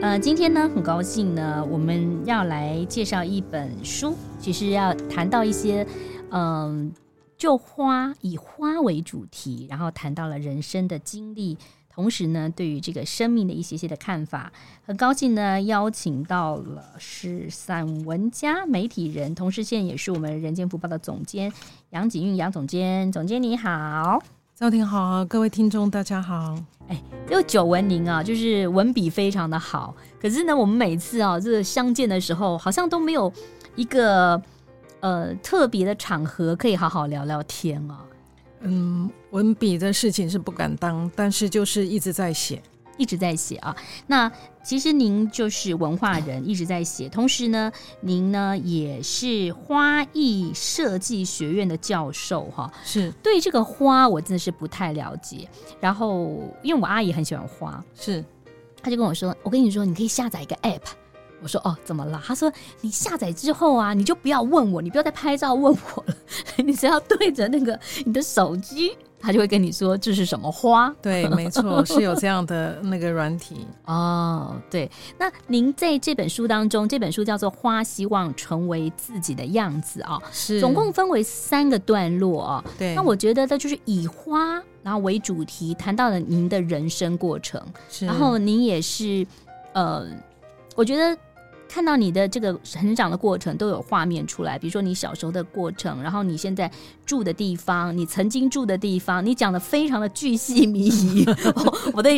呃，今天呢，很高兴呢，我们要来介绍一本书，其实要谈到一些，嗯、就花以花为主题，然后谈到了人生的经历，同时呢，对于这个生命的一些些的看法。很高兴呢，邀请到了是散文家、媒体人，同时现在也是我们人间福报的总监杨景韵杨总监，总监你好。赵婷好，各位听众大家好。哎，这个久闻您啊，就是文笔非常的好。可是呢，我们每次啊，这个相见的时候，好像都没有一个呃特别的场合可以好好聊聊天啊。嗯，文笔的事情是不敢当，但是就是一直在写。一直在写啊，那其实您就是文化人，一直在写。同时呢，您呢也是花艺设计学院的教授哈。是，对这个花我真的是不太了解。然后，因为我阿姨很喜欢花，是，她就跟我说：“我跟你说，你可以下载一个 app。”我说：“哦，怎么了？”她说：“你下载之后啊，你就不要问我，你不要再拍照问我了，你只要对着那个你的手机。”他就会跟你说这是什么花？对，没错，是有这样的那个软体 哦。对，那您在这本书当中，这本书叫做《花希望成为自己的样子》啊、哦，是总共分为三个段落啊、哦。对，那我觉得这就是以花然后为主题，谈到了您的人生过程。是，然后您也是呃，我觉得。看到你的这个成长的过程都有画面出来，比如说你小时候的过程，然后你现在住的地方，你曾经住的地方，你讲的非常的巨细靡遗。我的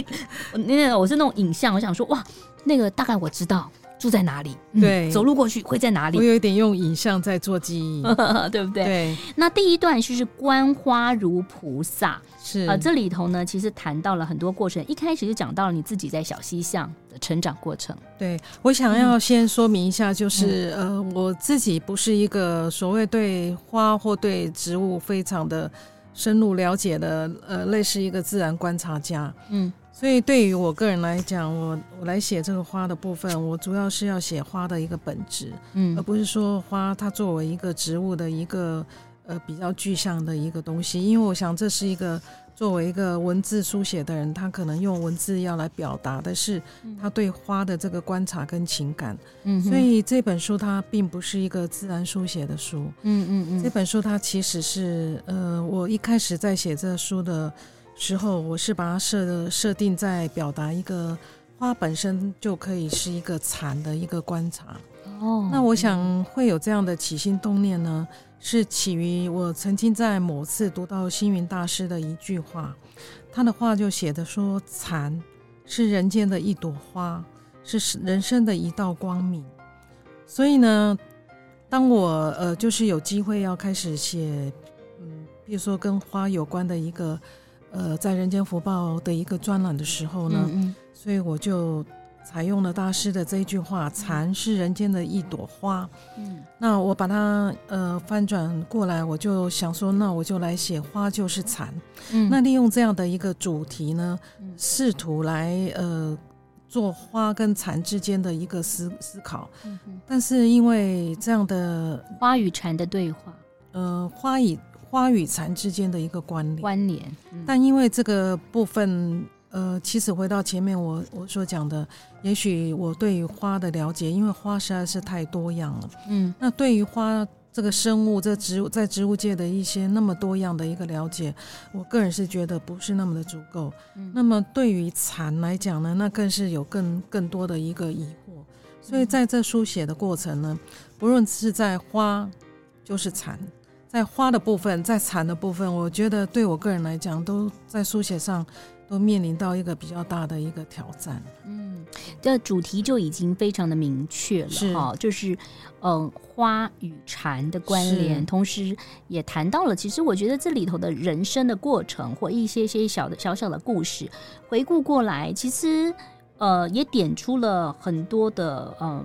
那个我是那种影像，我想说哇，那个大概我知道住在哪里，对、嗯，走路过去会在哪里。我有一点用影像在做记忆，对不对？对。那第一段就是观花如菩萨，是啊、呃，这里头呢其实谈到了很多过程，一开始就讲到了你自己在小西巷的成长过程。对，我想要先说明一下，就是、嗯、呃，我自己不是一个所谓对花或对植物非常的深入了解的，呃，类似一个自然观察家。嗯，所以对于我个人来讲，我我来写这个花的部分，我主要是要写花的一个本质，嗯，而不是说花它作为一个植物的一个呃比较具象的一个东西，因为我想这是一个。作为一个文字书写的人，他可能用文字要来表达的是他对花的这个观察跟情感。嗯，所以这本书它并不是一个自然书写的书。嗯嗯嗯，这本书它其实是呃，我一开始在写这书的时候，我是把它设设定在表达一个花本身就可以是一个禅的一个观察。哦，那我想会有这样的起心动念呢，是起于我曾经在某次读到星云大师的一句话，他的话就写的说：“禅是人间的一朵花，是人生的一道光明。”所以呢，当我呃就是有机会要开始写，嗯，比如说跟花有关的一个呃在人间福报的一个专栏的时候呢，嗯嗯，所以我就。采用了大师的这一句话：“禅是人间的一朵花。”嗯，那我把它呃翻转过来，我就想说，那我就来写“花就是禅”。嗯，那利用这样的一个主题呢，试图来呃做花跟禅之间的一个思思考。嗯，但是因为这样的花与禅的对话，呃，花与花与禅之间的一个关联关联，嗯，但因为这个部分。呃，其实回到前面我我所讲的，也许我对于花的了解，因为花实在是太多样了。嗯，那对于花这个生物，这植物在植物界的一些那么多样的一个了解，我个人是觉得不是那么的足够。嗯，那么对于蚕来讲呢，那更是有更更多的一个疑惑。所以在这书写的过程呢，不论是在花就是禅，在花的部分，在禅的部分，我觉得对我个人来讲，都在书写上。都面临到一个比较大的一个挑战。嗯，这主题就已经非常的明确了哈，就是嗯，花与禅的关联，同时也谈到了，其实我觉得这里头的人生的过程或一些些小的小小的故事，回顾过来，其实呃也点出了很多的嗯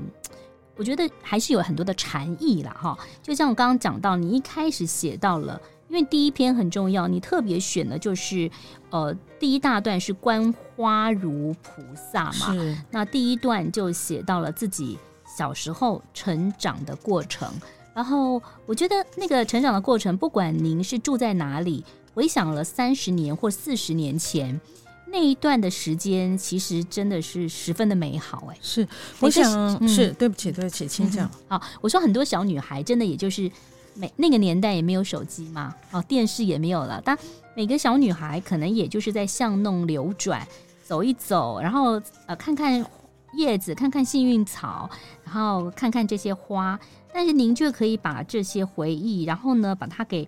我觉得还是有很多的禅意啦。哈。就像我刚刚讲到，你一开始写到了，因为第一篇很重要，你特别选的就是呃第一大段是观花如菩萨嘛，是那第一段就写到了自己小时候成长的过程。然后我觉得那个成长的过程，不管您是住在哪里，回想了三十年或四十年前。那一段的时间其实真的是十分的美好，哎，是，我想是，对不起，对不起，请讲。好，我说很多小女孩真的也就是每那个年代也没有手机嘛，哦，电视也没有了，但每个小女孩可能也就是在巷弄流转，走一走，然后呃看看叶子，看看幸运草，然后看看这些花，但是您却可以把这些回忆，然后呢把它给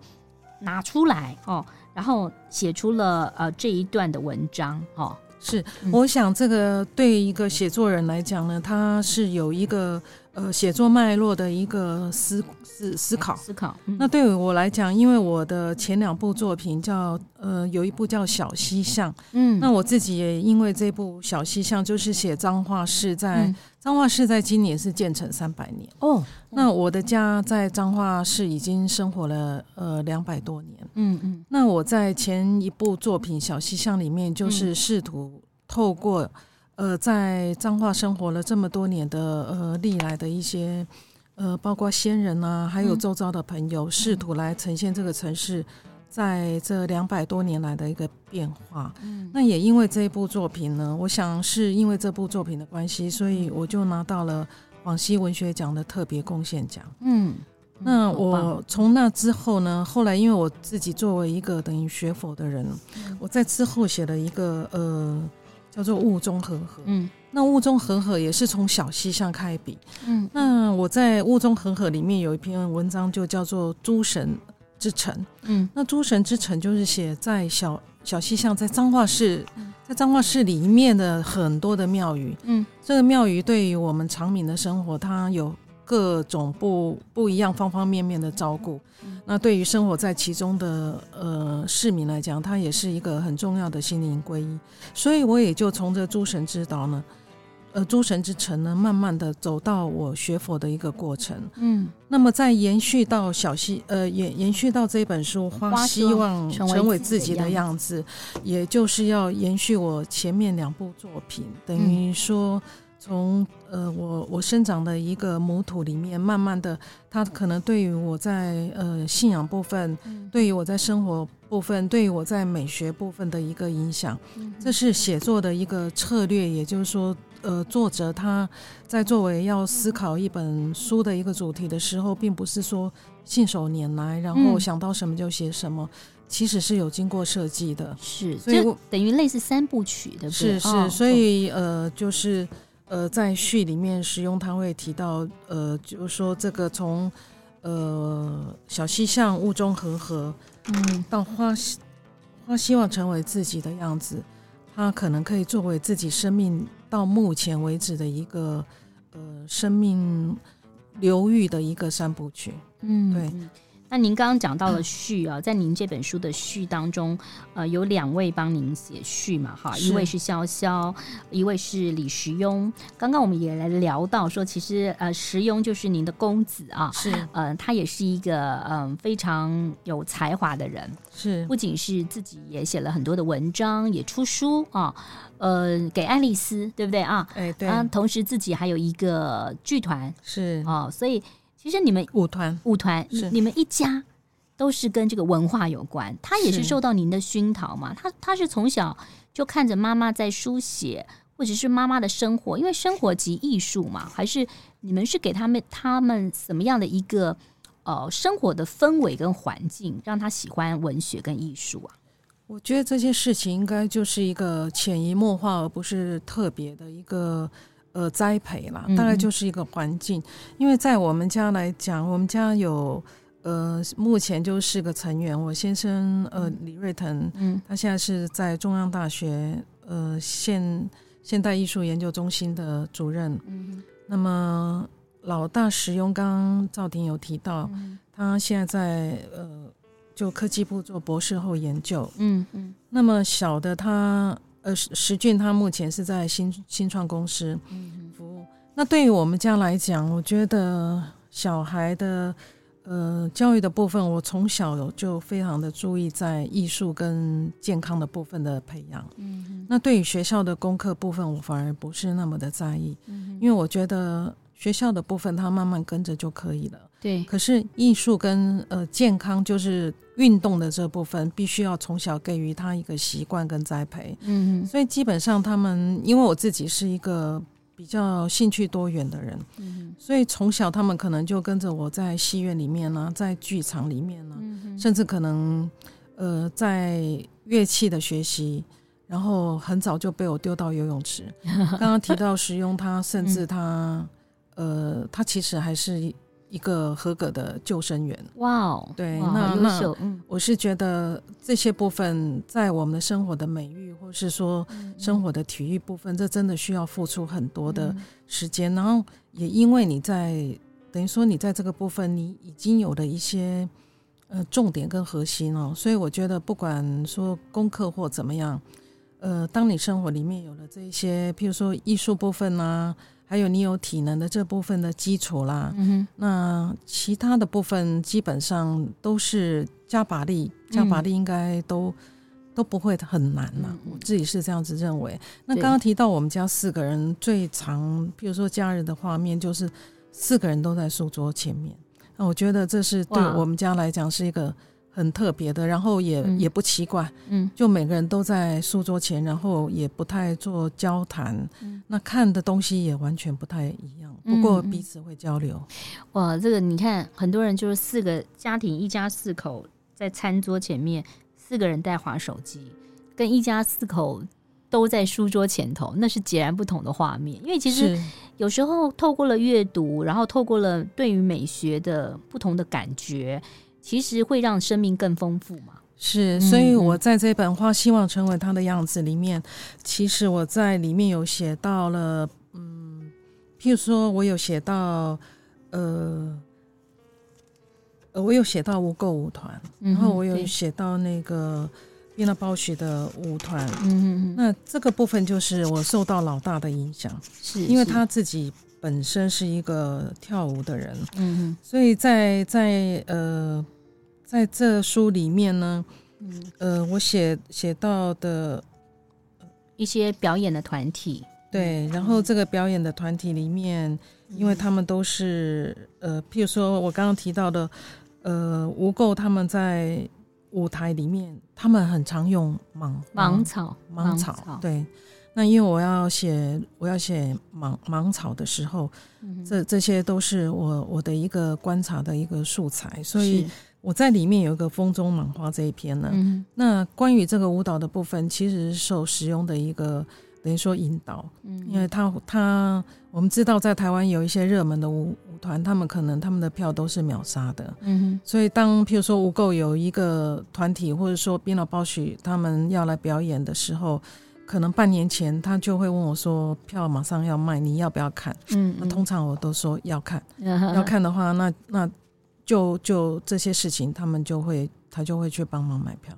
拿出来哦。然后写出了呃这一段的文章哦，是，我想这个对一个写作人来讲呢，他是有一个呃写作脉络的一个思思思考。思考。那对于我来讲，因为我的前两部作品叫呃有一部叫《小西巷》，嗯，那我自己也因为这部《小西巷》就是写彰化市在。彰化市在今年是建成三百年哦，那我的家在彰化市已经生活了呃两百多年，嗯嗯，那我在前一部作品《小西巷》里面，就是试图透过呃在彰化生活了这么多年的呃历来的一些呃包括先人啊，还有周遭的朋友，试图来呈现这个城市。在这两百多年来的一个变化，嗯，那也因为这一部作品呢，我想是因为这部作品的关系，所以我就拿到了广西文学奖的特别贡献奖，嗯，那我从那之后呢，后来因为我自己作为一个等于学佛的人，我在之后写了一个呃叫做《雾中和合》，嗯，那《雾中和合》也是从小溪向开笔，嗯，那我在《雾中和合》里面有一篇文章就叫做《诸神》之城，嗯，那诸神之城就是写在小小溪巷，在彰化市，在彰化市里面的很多的庙宇，嗯，这个庙宇对于我们长民的生活，它有各种不不一样方方面面的照顾，那对于生活在其中的呃市民来讲，它也是一个很重要的心灵皈依，所以我也就从这诸神之岛呢。呃，诸神之城呢，慢慢的走到我学佛的一个过程。嗯，那么再延续到小溪，呃，延延续到这本书，花希望成为自己的样子，也就是要延续我前面两部作品，等于说从呃我我生长的一个母土里面，慢慢的，它可能对于我在呃信仰部分，对于我在生活部分，对于我在美学部分的一个影响，这是写作的一个策略，也就是说。呃，作者他在作为要思考一本书的一个主题的时候，并不是说信手拈来，然后想到什么就写什么，嗯、其实是有经过设计的。是，所以等于类似三部曲的。是是，哦、所以呃，就是呃，在序里面使用，他会提到呃，就是说这个从呃小溪向雾中和合，嗯，到花花希望成为自己的样子，他可能可以作为自己生命。到目前为止的一个呃生命流域的一个三部曲，嗯，对。那您刚刚讲到了序啊，在您这本书的序当中，呃，有两位帮您写序嘛，哈，一位是潇潇，一位是李时雍。刚刚我们也来聊到说，其实呃，时雍就是您的公子啊，是，呃，他也是一个嗯、呃、非常有才华的人，是，不仅是自己也写了很多的文章，也出书啊，呃，给爱丽丝，对不对啊？哎，对啊，同时自己还有一个剧团，是啊，所以。其实你们舞团舞团，你们一家都是跟这个文化有关。他也是受到您的熏陶嘛？他他是从小就看着妈妈在书写，或者是妈妈的生活，因为生活即艺术嘛？还是你们是给他们他们什么样的一个呃生活的氛围跟环境，让他喜欢文学跟艺术啊？我觉得这些事情应该就是一个潜移默化，而不是特别的一个。呃，栽培啦，大概就是一个环境。嗯、因为在我们家来讲，我们家有呃，目前就四个成员。我先生呃，李瑞腾，嗯，他现在是在中央大学呃现现代艺术研究中心的主任。嗯，那么老大石庸，刚刚赵婷有提到，嗯、他现在在呃，就科技部做博士后研究。嗯嗯，那么小的他。呃，石俊他目前是在新新创公司服务，那对于我们家来讲，我觉得小孩的呃教育的部分，我从小就非常的注意在艺术跟健康的部分的培养。嗯哼，那对于学校的功课部分，我反而不是那么的在意，因为我觉得学校的部分他慢慢跟着就可以了。对，可是艺术跟呃健康，就是运动的这部分，必须要从小给予他一个习惯跟栽培。嗯哼，所以基本上他们，因为我自己是一个比较兴趣多元的人，嗯哼，所以从小他们可能就跟着我在戏院里面呢、啊，在剧场里面呢、啊，嗯哼，甚至可能呃在乐器的学习，然后很早就被我丢到游泳池。刚刚提到使用它，甚至他、嗯、呃，他其实还是。一个合格的救生员，哇哦，对，哇那那，嗯，我是觉得这些部分在我们的生活的美育，或是说生活的体育部分，嗯、这真的需要付出很多的时间。嗯、然后也因为你在等于说你在这个部分，你已经有了一些呃重点跟核心哦，所以我觉得不管说功课或怎么样，呃，当你生活里面有了这一些，譬如说艺术部分啊。还有你有体能的这部分的基础啦，那其他的部分基本上都是加把力，加把力应该都、嗯、都不会很难了。嗯、我自己是这样子认为。那刚刚提到我们家四个人最常，譬如说假日的画面，就是四个人都在书桌前面。那我觉得这是对我们家来讲是一个。很特别的，然后也、嗯、也不奇怪，嗯，就每个人都在书桌前，然后也不太做交谈，嗯，那看的东西也完全不太一样，不过彼此会交流。哇，这个你看，很多人就是四个家庭，一家四口在餐桌前面，四个人在滑手机，跟一家四口都在书桌前头，那是截然不同的画面。因为其实有时候透过了阅读，然后透过了对于美学的不同的感觉。其实会让生命更丰富嘛？是，所以我在这本《花希望成为他的样子》里面，其实我在里面有写到了，嗯，譬如说我有写到，呃，我有写到无垢舞团，然后我有写到那个变了包许的舞团，嗯嗯，那这个部分就是我受到老大的影响，是因为他自己。本身是一个跳舞的人，嗯嗯，所以在在呃，在这书里面呢，嗯。呃，我写写到的一些表演的团体，对，然后这个表演的团体里面，因为他们都是呃，譬如说我刚刚提到的，呃，无垢他们在舞台里面，他们很常用芒芒草，芒草，对。那因为我要写我要写芒芒草的时候，这这些都是我我的一个观察的一个素材，所以我在里面有一个风中满花这一篇呢。嗯、那关于这个舞蹈的部分，其实是受使用的一个等于说引导，嗯、因为他他我们知道在台湾有一些热门的舞舞团，他们可能他们的票都是秒杀的，嗯哼，所以当譬如说无垢有一个团体或者说宾娜鲍许他们要来表演的时候。可能半年前他就会问我说：“票马上要卖，你要不要看？”嗯，嗯，那通常我都说要看。要看的话，那那就就这些事情，他们就会他就会去帮忙买票。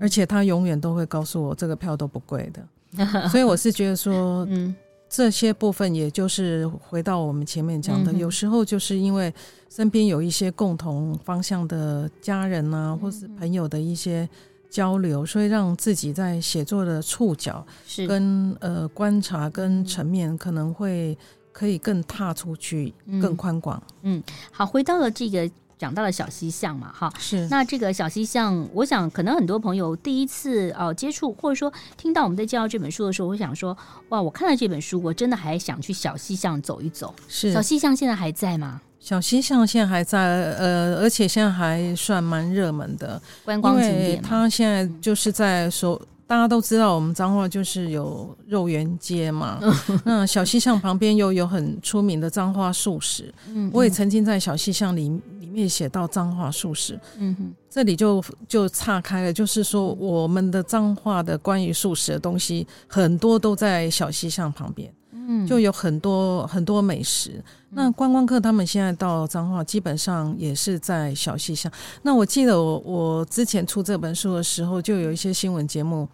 而且他永远都会告诉我，这个票都不贵的。所以我是觉得说，嗯，这些部分也就是回到我们前面讲的，嗯、有时候就是因为身边有一些共同方向的家人啊，或是朋友的一些。交流，所以让自己在写作的触角跟是呃观察跟层面可能会可以更踏出去，嗯、更宽广。嗯，好，回到了这个讲到了小西巷嘛，哈，是。那这个小西巷，我想可能很多朋友第一次哦、呃、接触，或者说听到我们在介绍这本书的时候，我想说，哇，我看了这本书，我真的还想去小西巷走一走。是，小西巷现在还在吗？小西巷现在还在，呃，而且现在还算蛮热门的观光景点。它现在就是在说，大家都知道我们彰化就是有肉圆街嘛。那小西巷旁边又有很出名的彰化素食。嗯，我也曾经在小西巷里里面写到彰化素食。嗯哼，这里就就岔开了，就是说我们的彰化的关于素食的东西很多都在小西巷旁边。嗯，就有很多很多美食。那观光客他们现在到彰化，基本上也是在小西巷。那我记得我我之前出这本书的时候，就有一些新闻节目，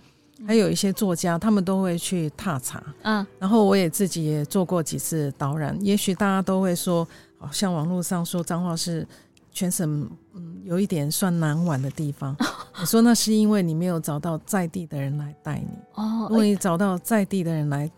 还有一些作家，他们都会去踏查。嗯，然后我也自己也做过几次导览。也许大家都会说，好像网络上说彰化是全省嗯有一点算难玩的地方。你说那是因为你没有找到在地的人来带你。哦，如果你找到在地的人来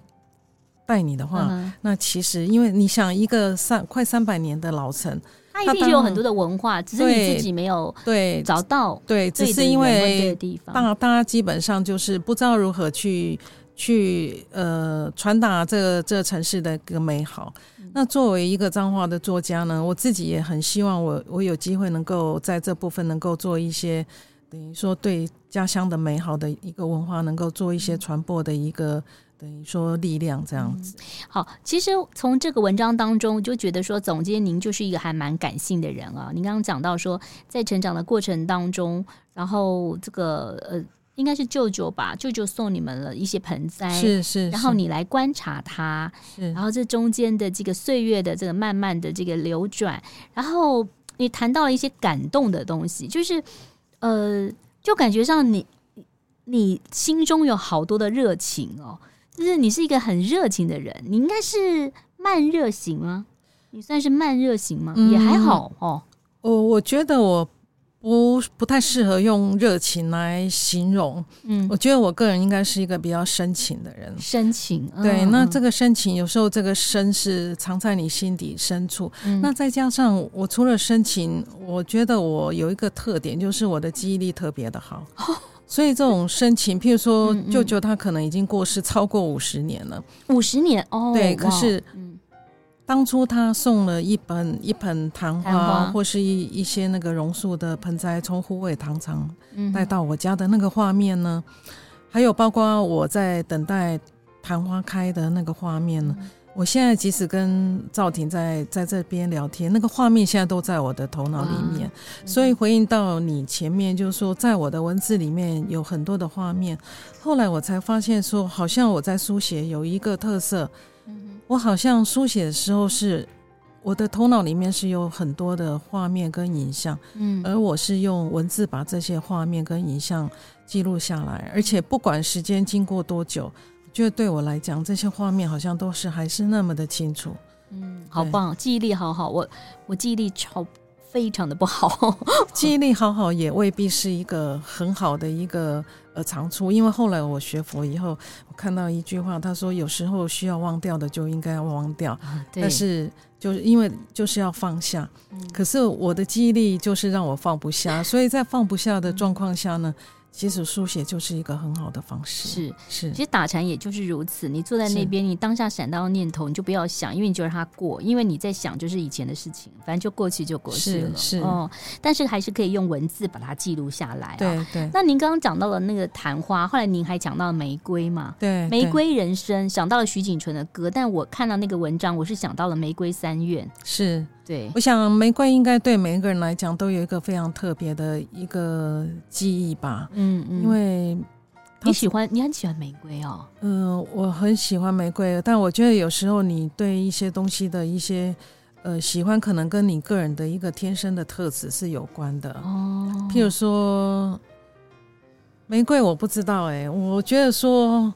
带你的话，嗯、那其实因为你想一个三快三百年的老城。它一定有很多的文化，只是你自己没有对找到对，只是因为大大家基本上就是不知道如何去去呃传达这个这个城市的一个美好。那作为一个彰化的作家呢，我自己也很希望我我有机会能够在这部分能够做一些等于说对家乡的美好的一个文化能够做一些传播的一个。等于说力量这样子，好，其实从这个文章当中就觉得说，总监您就是一个还蛮感性的人啊。您刚刚讲到说，在成长的过程当中，然后这个呃，应该是舅舅吧，舅舅送你们了一些盆栽，是是，然后你来观察它，是，然后这中间的这个岁月的这个慢慢的这个流转，然后你谈到了一些感动的东西，就是呃，就感觉上你你心中有好多的热情哦。就是你是一个很热情的人，你应该是慢热型吗？你算是慢热型吗？嗯、也还好哦。我我觉得我不不太适合用热情来形容。嗯，我觉得我个人应该是一个比较深情的人。深情，对。嗯、那这个深情有时候这个深是藏在你心底深处。嗯、那再加上我除了深情，我觉得我有一个特点，就是我的记忆力特别的好。哦 所以这种深情，譬如说，舅舅他可能已经过世超过五十年了，五十年哦，对。可是，当初他送了一盆一盆昙花，或是一一些那个榕树的盆栽，从虎尾糖厂带到我家的那个画面呢，还有包括我在等待昙花开的那个画面呢。我现在即使跟赵婷在在这边聊天，那个画面现在都在我的头脑里面。所以回应到你前面，就是说，在我的文字里面有很多的画面。后来我才发现，说好像我在书写有一个特色，我好像书写的时候是我的头脑里面是有很多的画面跟影像，嗯，而我是用文字把这些画面跟影像记录下来，而且不管时间经过多久。觉得对我来讲，这些画面好像都是还是那么的清楚。嗯，好棒，记忆力好好。我我记忆力超非常的不好，记忆力好好也未必是一个很好的一个呃长处。因为后来我学佛以后，我看到一句话，他说有时候需要忘掉的就应该要忘掉，啊、但是就是因为就是要放下。嗯、可是我的记忆力就是让我放不下，所以在放不下的状况下呢。其实书写就是一个很好的方式，是是。其实打禅也就是如此，你坐在那边，你当下闪到的念头，你就不要想，因为你就让它过，因为你在想就是以前的事情，反正就过去就过去了。是，是哦，但是还是可以用文字把它记录下来啊。对对。那您刚刚讲到了那个昙花，后来您还讲到了玫瑰嘛？对。玫瑰人生，想到了徐景纯的歌，但我看到那个文章，我是想到了玫瑰三愿。是。对，我想玫瑰应该对每一个人来讲都有一个非常特别的一个记忆吧。嗯嗯，因为你喜欢，你很喜欢玫瑰哦。嗯、呃，我很喜欢玫瑰，但我觉得有时候你对一些东西的一些呃喜欢，可能跟你个人的一个天生的特质是有关的。哦，譬如说玫瑰，我不知道哎、欸，我觉得说。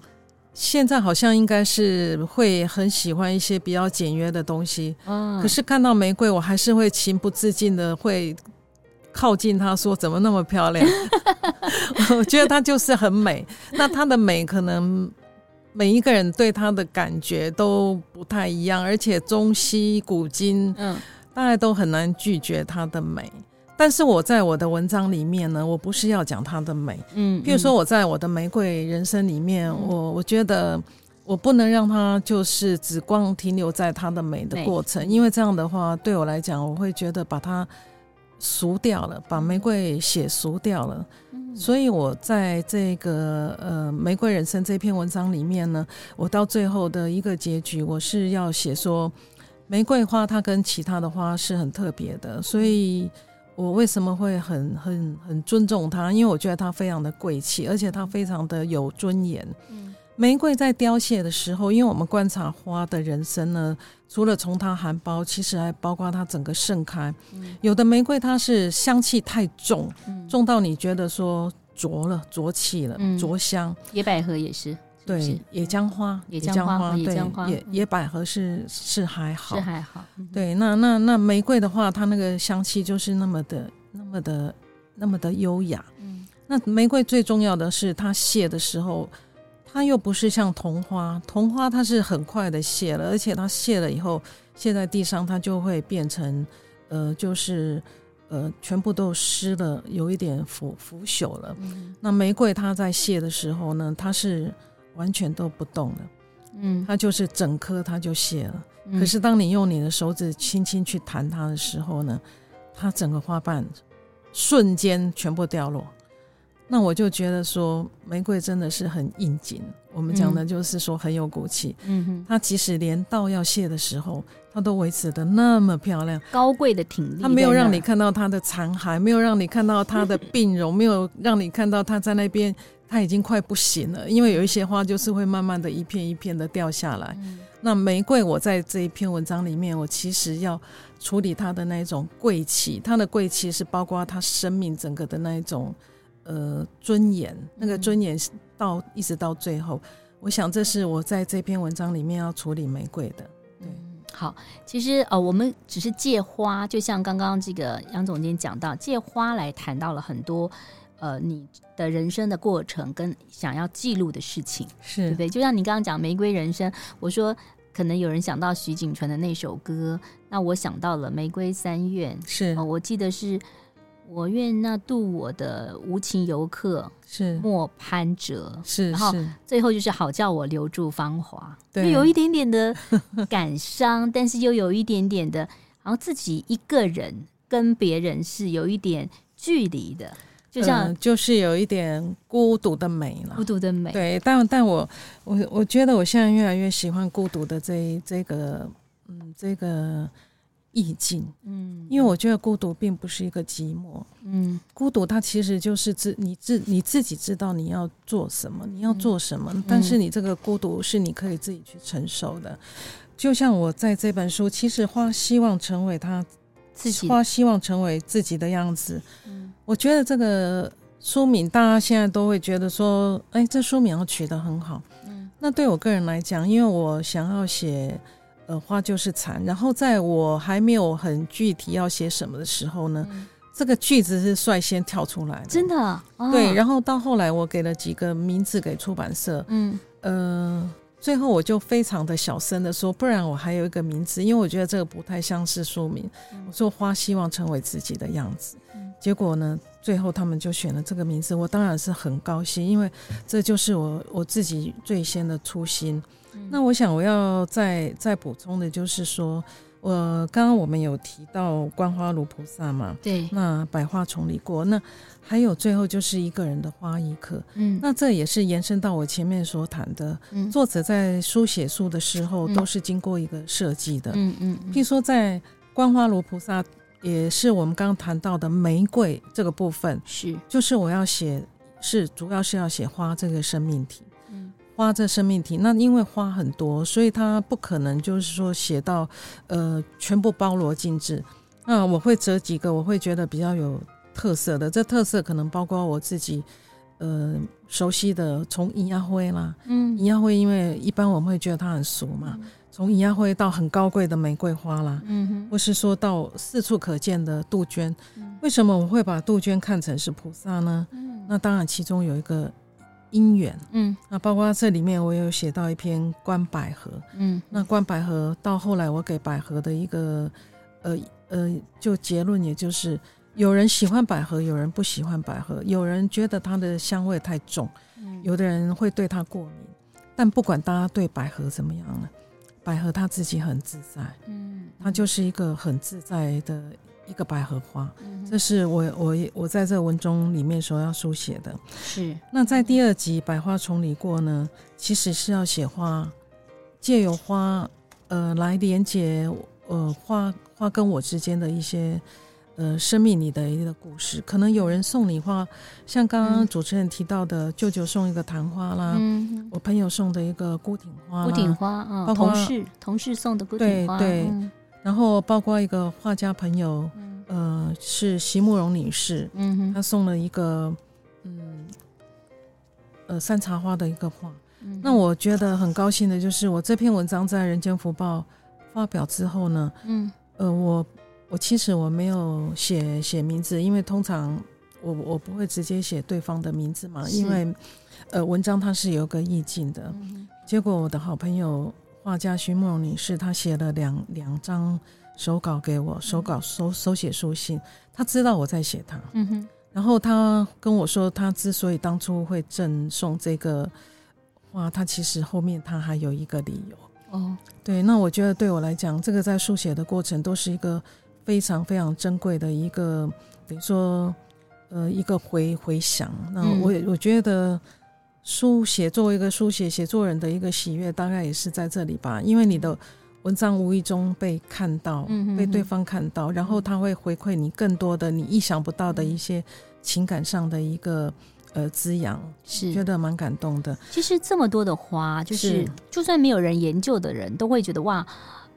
现在好像应该是会很喜欢一些比较简约的东西，可是看到玫瑰，我还是会情不自禁的会靠近它，说怎么那么漂亮？我觉得它就是很美。那它的美可能每一个人对它的感觉都不太一样，而且中西古今，嗯，大家都很难拒绝它的美。但是我在我的文章里面呢，我不是要讲它的美，嗯，譬如说我在我的玫瑰人生里面，嗯、我我觉得我不能让它就是只光停留在它的美的过程，因为这样的话对我来讲，我会觉得把它俗掉了，把玫瑰写俗掉了。嗯、所以我在这个呃玫瑰人生这篇文章里面呢，我到最后的一个结局，我是要写说玫瑰花它跟其他的花是很特别的，所以。我为什么会很很很尊重它？因为我觉得它非常的贵气，而且它非常的有尊严。嗯，玫瑰在凋谢的时候，因为我们观察花的人生呢，除了从它含苞，其实还包括它整个盛开。嗯，有的玫瑰它是香气太重，重到你觉得说浊了，浊气了，浊香。野百合也是，对，野姜花，野姜花，野姜花，野野百合是是还好，是还好。对，那那那玫瑰的话，它那个香气就是那么的，那么的，那么的优雅。嗯，那玫瑰最重要的是它谢的时候。它又不是像桐花，桐花它是很快的谢了，而且它谢了以后，谢在地上，它就会变成，呃，就是，呃，全部都湿了，有一点腐腐朽了。嗯。那玫瑰它在谢的时候呢，它是完全都不动了，嗯，它就是整颗它就谢了。嗯。可是当你用你的手指轻轻去弹它的时候呢，它整个花瓣瞬间全部掉落。那我就觉得说，玫瑰真的是很应景。我们讲的就是说很有骨气。嗯哼，它即使连到要谢的时候，它都维持的那么漂亮，高贵的挺立。它没有让你看到它的残骸，没有让你看到它的 病容，没有让你看到它在那边，它已经快不行了。因为有一些花就是会慢慢的一片一片的掉下来。嗯、那玫瑰，我在这一篇文章里面，我其实要处理它的那一种贵气，它的贵气是包括它生命整个的那一种。呃，尊严，那个尊严到、嗯、一直到最后，我想这是我在这篇文章里面要处理玫瑰的。对，好，其实呃，我们只是借花，就像刚刚这个杨总监讲到，借花来谈到了很多呃你的人生的过程跟想要记录的事情，是对不对？就像你刚刚讲《玫瑰人生》，我说可能有人想到徐锦纯的那首歌，那我想到了《玫瑰三愿》，是、呃，我记得是。我愿那渡我的无情游客是莫攀折，是，然后最后就是好叫我留住芳华，对，有一点点的感伤，但是又有一点点的，然后自己一个人跟别人是有一点距离的，就像、呃、就是有一点孤独的美了，孤独的美。对，但但我我我觉得我现在越来越喜欢孤独的这这个嗯这个。意境，嗯，因为我觉得孤独并不是一个寂寞，嗯，孤独它其实就是自你自你自己知道你要做什么，你要做什么，嗯，但是你这个孤独是你可以自己去承受的。就像我在这本书，其实花希望成为他自己，花希望成为自己的样子。嗯，我觉得这个书名大家现在都会觉得说，哎，这书名要取得很好。嗯，那对我个人来讲，因为我想要写。呃，花就是残。然后在我还没有很具体要写什么的时候呢，嗯、这个句子是率先跳出来的，真的。哦、对，然后到后来我给了几个名字给出版社，嗯，呃，最后我就非常的小声的说，不然我还有一个名字，因为我觉得这个不太像是书名。嗯、我说花希望成为自己的样子。嗯、结果呢，最后他们就选了这个名字，我当然是很高兴，因为这就是我我自己最先的初心。那我想我要再再补充的就是说，我刚刚我们有提到观花如菩萨嘛，对，那百花丛里过，那还有最后就是一个人的花一颗，嗯，那这也是延伸到我前面所谈的，嗯，作者在书写书的时候都是经过一个设计的，嗯嗯，譬如说在观花如菩萨，也是我们刚刚谈到的玫瑰这个部分，是，就是我要写，是主要是要写花这个生命体。花这生命体，那因为花很多，所以它不可能就是说写到，呃，全部包罗尽致。那我会择几个我会觉得比较有特色的，这特色可能包括我自己，呃，熟悉的，从银芽灰啦，嗯，银芽灰，因为一般我们会觉得它很俗嘛，从银芽灰到很高贵的玫瑰花啦，嗯哼，或是说到四处可见的杜鹃，为什么我会把杜鹃看成是菩萨呢？嗯，那当然其中有一个。因缘，嗯，那包括这里面我有写到一篇观百合，嗯，那观百合到后来我给百合的一个，呃呃，就结论也就是，有人喜欢百合，有人不喜欢百合，有人觉得它的香味太重，嗯，有的人会对它过敏，但不管大家对百合怎么样呢，百合它自己很自在，嗯，它就是一个很自在的。一个百合花，这是我我我在这文中里面所要书写的。是。那在第二集《百花丛里过》呢，其实是要写花，借由花，呃，来连接呃花花跟我之间的一些呃生命里的一个故事。可能有人送你花，像刚刚主持人提到的，舅舅送一个昙花啦，嗯，我朋友送的一个孤挺花，孤挺花啊，包括同事同事送的孤挺花，对对。嗯然后包括一个画家朋友，嗯、呃，是席慕容女士，嗯哼，她送了一个，嗯，呃山茶花的一个画。嗯、那我觉得很高兴的就是我这篇文章在《人间福报》发表之后呢，嗯，呃，我我其实我没有写写名字，因为通常我我不会直接写对方的名字嘛，因为呃文章它是有个意境的。嗯、结果我的好朋友画家徐慕容女士，她写了两两张手稿给我，手稿手手写书信，她知道我在写她。嗯哼。然后她跟我说，她之所以当初会赠送这个画，她其实后面她还有一个理由。哦，对，那我觉得对我来讲，这个在书写的过程都是一个非常非常珍贵的一个，等于说，呃，一个回回想。那我我觉得书写作为一个书写写作人的一个喜悦，大概也是在这里吧，因为你的。文章无意中被看到，被对方看到，然后他会回馈你更多的你意想不到的一些情感上的一个呃滋养，是觉得蛮感动的。其实这么多的花，就是就算没有人研究的人都会觉得哇，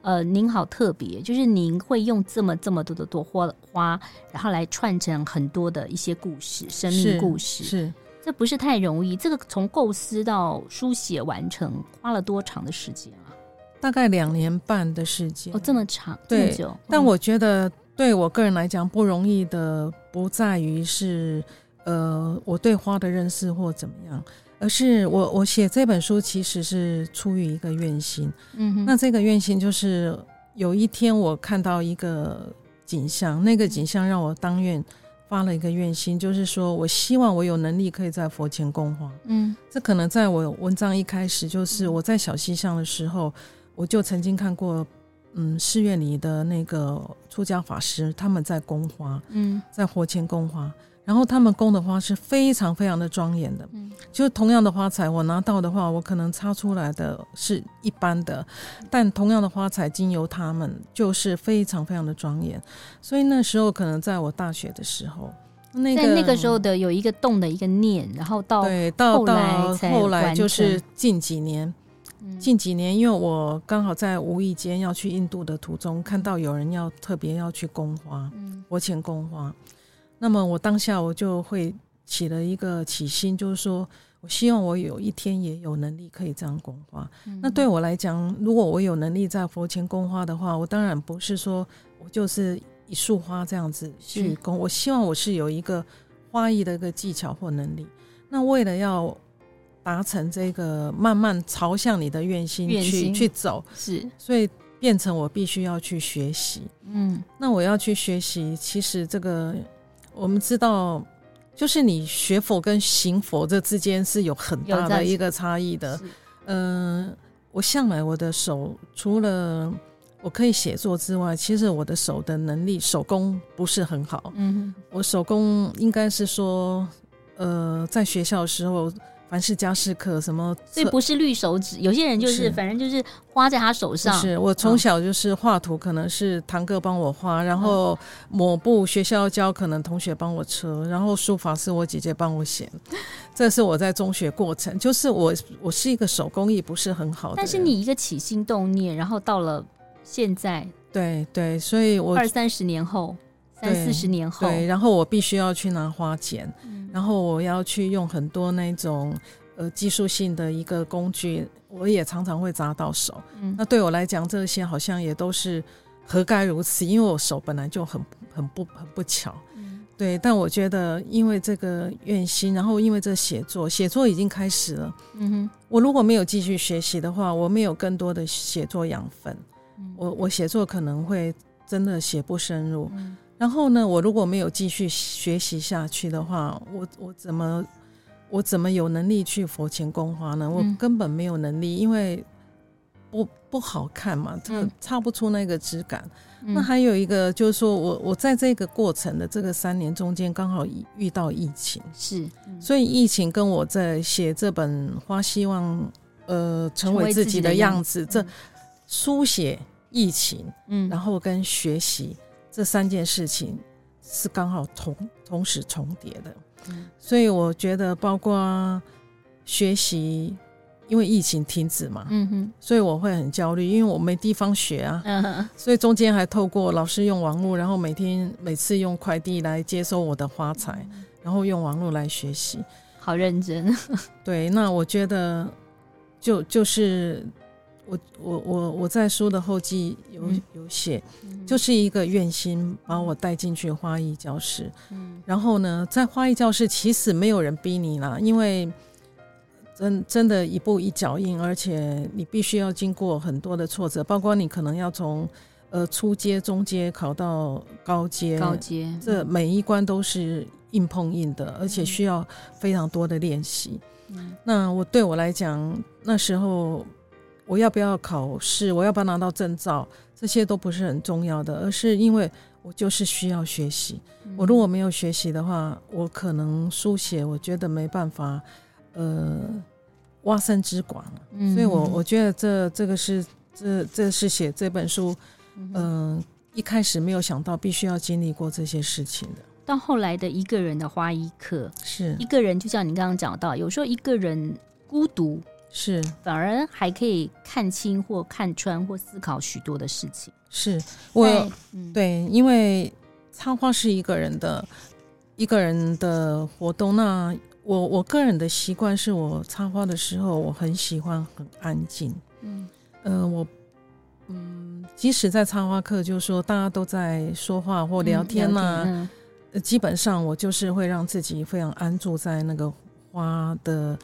呃，您好特别，就是您会用这么这么多的朵花花，然后来串成很多的一些故事，生命故事，是，是这不是太容易。这个从构思到书写完成，花了多长的时间啊？大概两年半的时间哦，这么长，对，这么久。嗯、但我觉得对我个人来讲不容易的，不在于是呃我对花的认识或怎么样，而是我我写这本书其实是出于一个愿心。嗯哼，那这个愿心就是有一天我看到一个景象，那个景象让我当愿发了一个愿心，就是说我希望我有能力可以在佛前供花。嗯，这可能在我文章一开始就是我在小西巷的时候。我就曾经看过，嗯，寺院里的那个出家法师他们在供花，嗯，在佛前供花，然后他们供的花是非常非常的庄严的，嗯，就同样的花材，我拿到的话，我可能插出来的是一般的，但同样的花材经由他们就是非常非常的庄严，所以那时候可能在我大学的时候，那个在那个时候的有一个动的一个念，然后到对到到后来就是近几年。近几年，因为我刚好在无意间要去印度的途中，看到有人要特别要去供花，我请供花。那么我当下我就会起了一个起心，就是说我希望我有一天也有能力可以这样供花。那对我来讲，如果我有能力在佛前供花的话，我当然不是说我就是一束花这样子去供，我希望我是有一个花艺的一个技巧或能力。那为了要达成这个，慢慢朝向你的愿心去心去走，是，所以变成我必须要去学习。嗯，那我要去学习，其实这个我们知道，就是你学佛跟行佛这之间是有很大的一个差异的。嗯、呃，我向来我的手除了我可以写作之外，其实我的手的能力手工不是很好。嗯哼，我手工应该是说，呃，在学校的时候。凡是家事课什么，所以不是绿手指。有些人就是，反正就是花在他手上。是我从小就是画图，可能是堂哥帮我画，然后抹布学校教，可能同学帮我车，然后书法是我姐姐帮我写。这是我在中学过程，就是我我是一个手工艺不是很好的。但是你一个起心动念，然后到了现在，对对，所以我二三十年后。三四十年后，对，然后我必须要去拿花剪，嗯、然后我要去用很多那种呃技术性的一个工具，我也常常会砸到手。嗯、那对我来讲，这些好像也都是何该如此，因为我手本来就很很不很不巧。嗯、对，但我觉得因为这个愿心，然后因为这写作，写作已经开始了。嗯哼，我如果没有继续学习的话，我没有更多的写作养分，嗯、我我写作可能会真的写不深入。嗯然后呢，我如果没有继续学习下去的话，我我怎么我怎么有能力去佛前供花呢？我根本没有能力，因为不不好看嘛，这个擦不出那个质感。嗯、那还有一个就是说我我在这个过程的这个三年中间，刚好遇到疫情，是，所以疫情跟我在写这本花希望呃成为自己的样子，这书写疫情，嗯，然后跟学习。这三件事情是刚好同同时重叠的，嗯、所以我觉得包括学习，因为疫情停止嘛，嗯哼，所以我会很焦虑，因为我没地方学啊，嗯，所以中间还透过老师用网络，然后每天每次用快递来接收我的花材，嗯、然后用网络来学习。好认真。对，那我觉得就就是我我我我在书的后记有有写，嗯、就是一个愿心把我带进去花艺教室。嗯，然后呢，在花艺教室其实没有人逼你啦，因为真真的一步一脚印，而且你必须要经过很多的挫折，包括你可能要从。呃，初阶、中阶考到高阶，高阶，这每一关都是硬碰硬的，而且需要非常多的练习。嗯，那我对我来讲，那时候我要不要考试，我要不要拿到证照，这些都不是很重要的，而是因为我就是需要学习。我如果没有学习的话，我可能书写，我觉得没办法，呃，挖深之广。嗯，所以我我觉得这这个是这这是写这本书。嗯、呃，一开始没有想到必须要经历过这些事情的。到后来的一个人的花一课，是一个人，就像你刚刚讲到，有时候一个人孤独，是反而还可以看清或看穿或思考许多的事情。是我、嗯、对，因为插花是一个人的一个人的活动。那我我个人的习惯是我插花的时候，我很喜欢很安静。嗯嗯、呃，我。嗯，即使在插花课，就是说大家都在说话或聊天呐、啊，嗯嗯、基本上我就是会让自己非常安住在那个花的，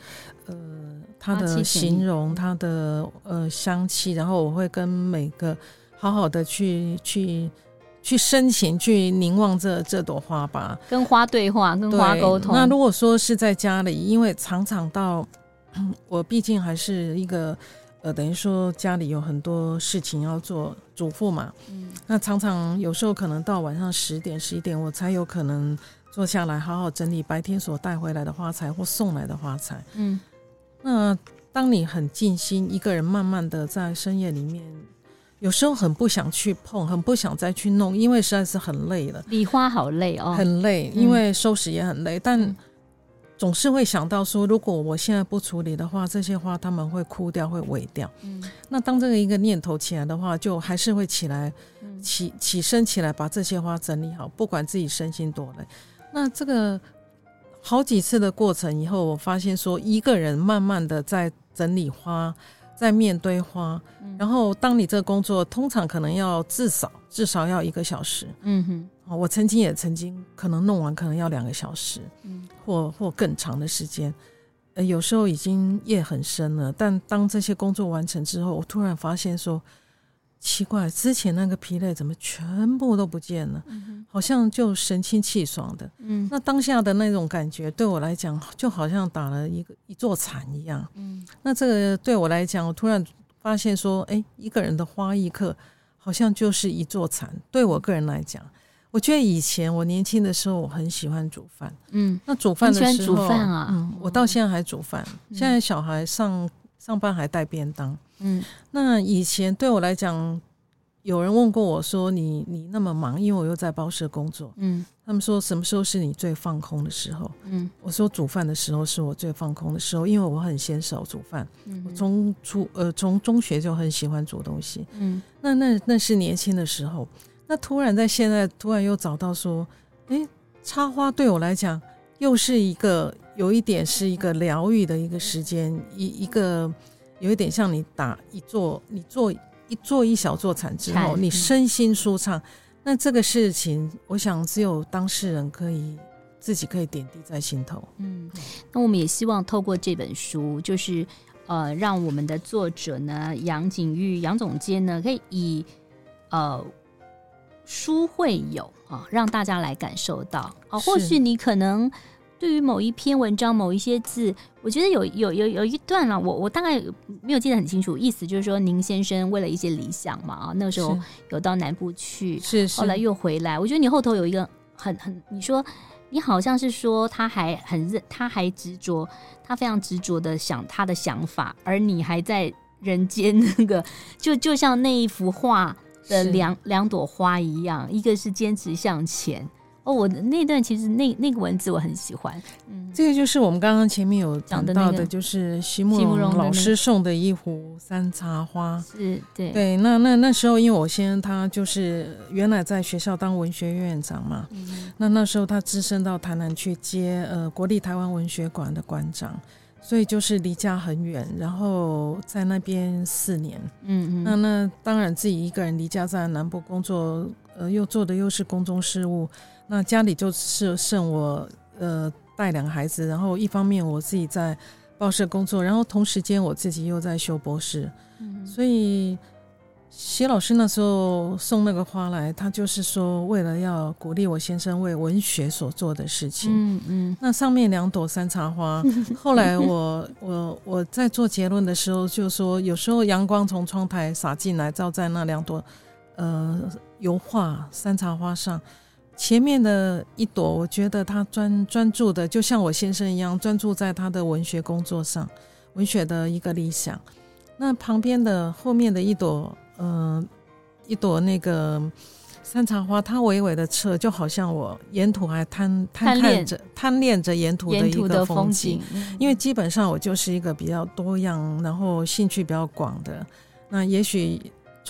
呃，它的形容，它的呃香气，然后我会跟每个好好的去去去深情去凝望这这朵花吧，跟花对话，跟花沟通。那如果说是在家里，因为常常到我毕竟还是一个。呃，等于说家里有很多事情要做，主妇嘛，嗯，那常常有时候可能到晚上十点、十一点，我才有可能坐下来好好整理白天所带回来的花材或送来的花材，嗯，那当你很静心，一个人慢慢的在深夜里面，有时候很不想去碰，很不想再去弄，因为实在是很累了。理花好累哦，很累，因为收拾也很累，嗯、但。总是会想到说，如果我现在不处理的话，这些花他们会枯掉，会萎掉。嗯，那当这个一个念头起来的话，就还是会起来，起起身起来，把这些花整理好，不管自己身心多累。那这个好几次的过程以后，我发现说，一个人慢慢的在整理花，在面对花，然后当你这个工作通常可能要至少至少要一个小时。嗯哼。我曾经也曾经可能弄完可能要两个小时，嗯，或或更长的时间，呃，有时候已经夜很深了。但当这些工作完成之后，我突然发现说，奇怪，之前那个疲累怎么全部都不见了？嗯，好像就神清气爽的。嗯，那当下的那种感觉对我来讲，就好像打了一个一座禅一样。嗯，那这个对我来讲，我突然发现说，哎，一个人的花艺课好像就是一座禅。对我个人来讲。我觉得以前我年轻的时候，我很喜欢煮饭。嗯，那煮饭的时候，煮饭啊。嗯，我到现在还煮饭。嗯，现在小孩上上班还带便当。嗯，那以前对我来讲，有人问过我说：“你你那么忙，因为我又在报社工作。”嗯，他们说什么时候是你最放空的时候？嗯，我说煮饭的时候是我最放空的时候，因为我很娴熟煮饭。嗯，我从初呃从中学就很喜欢煮东西。嗯，那那那是年轻的时候。那突然在现在，突然又找到说，诶，插花对我来讲又是一个有一点是一个疗愈的一个时间，一一个有一点像你打一座，你做一做一小座禅之后，你身心舒畅。那这个事情，我想只有当事人可以自己可以点滴在心头。嗯，那我们也希望透过这本书，就是呃，让我们的作者呢，杨景玉杨总监呢，可以以呃。书会有啊，让大家来感受到啊。或许你可能对于某一篇文章、某一些字，我觉得有有有有一段了，我我大概没有记得很清楚。意思就是说，宁先生为了一些理想嘛啊，那个时候有到南部去，是是，后来又回来。我觉得你后头有一个很很，你说你好像是说他还很认，他还执着，他非常执着的想他的想法，而你还在人间那个，就就像那一幅画的两两朵花一样，一个是坚持向前，哦，我的那段其实那那个文字我很喜欢。嗯，这个就是我们刚刚前面有讲到的，就是席慕蓉老师送的一壶山茶花。是，对对。那那那时候，因为我先生他就是原来在学校当文学院长嘛，嗯、那那时候他只身到台南去接呃国立台湾文学馆的馆长，所以就是离家很远，然后在那边四年。嗯嗯。那那当然自己一个人离家在南部工作，呃，又做的又是公众事务。那家里就是剩我呃带两个孩子，然后一方面我自己在报社工作，然后同时间我自己又在修博士，嗯，所以谢老师那时候送那个花来，他就是说为了要鼓励我先生为文学所做的事情，嗯嗯。那上面两朵山茶花，后来我我我在做结论的时候就说，有时候阳光从窗台洒进来，照在那两朵呃油画山茶花上。前面的一朵，我觉得他专专注的，就像我先生一样，专注在他的文学工作上，文学的一个理想。那旁边的后面的一朵，嗯、呃，一朵那个山茶花，它微微的侧，就好像我沿途还贪贪恋着贪恋着沿途的一个风景。因为基本上我就是一个比较多样，然后兴趣比较广的。那也许。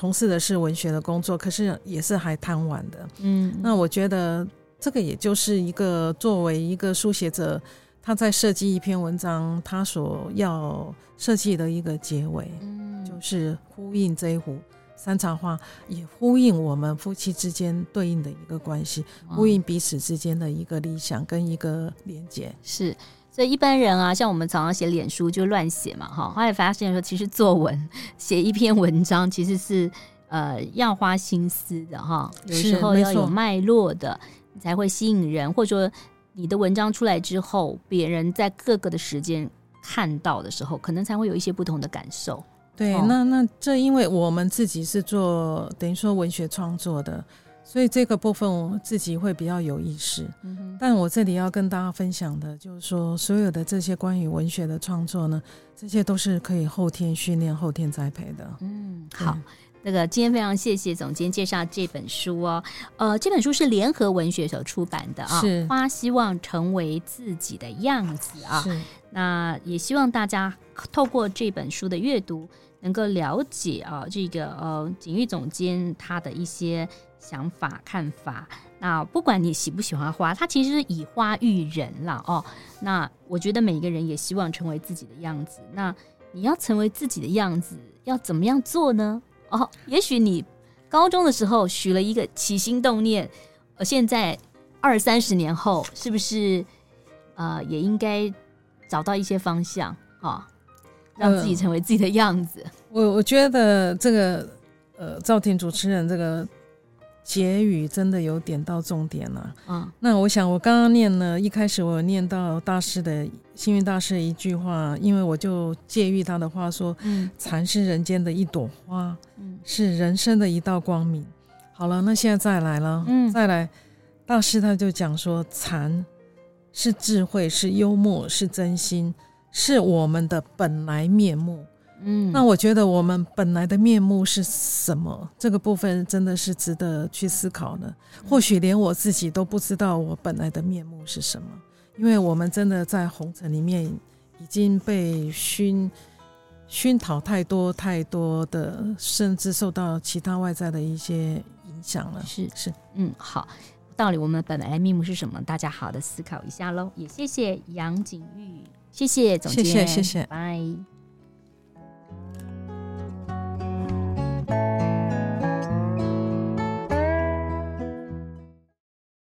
从事的是文学的工作，可是也是还贪玩的。嗯，那我觉得这个也就是一个作为一个书写者，他在设计一篇文章，他所要设计的一个结尾，嗯，就是呼应这一壶山茶花，也呼应我们夫妻之间对应的一个关系，呼应彼此之间的一个理想跟一个连接，是。所以一般人啊，像我们常常写脸书就乱写嘛，哈。后来发现说，其实作文写一篇文章，其实是呃要花心思的哈。有时候要有脉络的，你才会吸引人，或者说你的文章出来之后，别人在各个的时间看到的时候，可能才会有一些不同的感受。对，哦、那那这因为我们自己是做等于说文学创作的。所以这个部分我自己会比较有意识，嗯，但我这里要跟大家分享的就是说，所有的这些关于文学的创作呢，这些都是可以后天训练、后天栽培的。嗯，好，那个今天非常谢谢总监介绍这本书哦，呃，这本书是联合文学所出版的啊，是。花希望成为自己的样子啊，是，那也希望大家透过这本书的阅读，能够了解啊，这个呃，景玉总监他的一些。想法看法，那不管你喜不喜欢花，它其实是以花育人了哦。那我觉得每一个人也希望成为自己的样子。那你要成为自己的样子，要怎么样做呢？哦，也许你高中的时候许了一个起心动念，呃，现在二三十年后，是不是呃也应该找到一些方向啊，哦，让自己成为自己的样子？呃，我我觉得这个呃，赵婷主持人这个。结语真的有点到重点了。嗯，那我想我刚刚念呢一开始我念到大师的幸运大师的一句话，因为我就借喻他的话说，嗯，禅是人间的一朵花，嗯，是人生的一道光明。好了，那现在再来了，嗯，再来，大师他就讲说，禅是智慧，是幽默，是真心，是我们的本来面目。嗯，那我觉得我们本来的面目是什么？这个部分真的是值得去思考的。或许连我自己都不知道我本来的面目是什么，因为我们真的在红尘里面已经被熏熏陶太多太多的，甚至受到其他外在的一些影响了。是是，嗯，好，到底我们本来的面目是什么？大家好好的思考一下喽。也谢谢杨景玉，谢谢总监，谢谢谢谢，拜。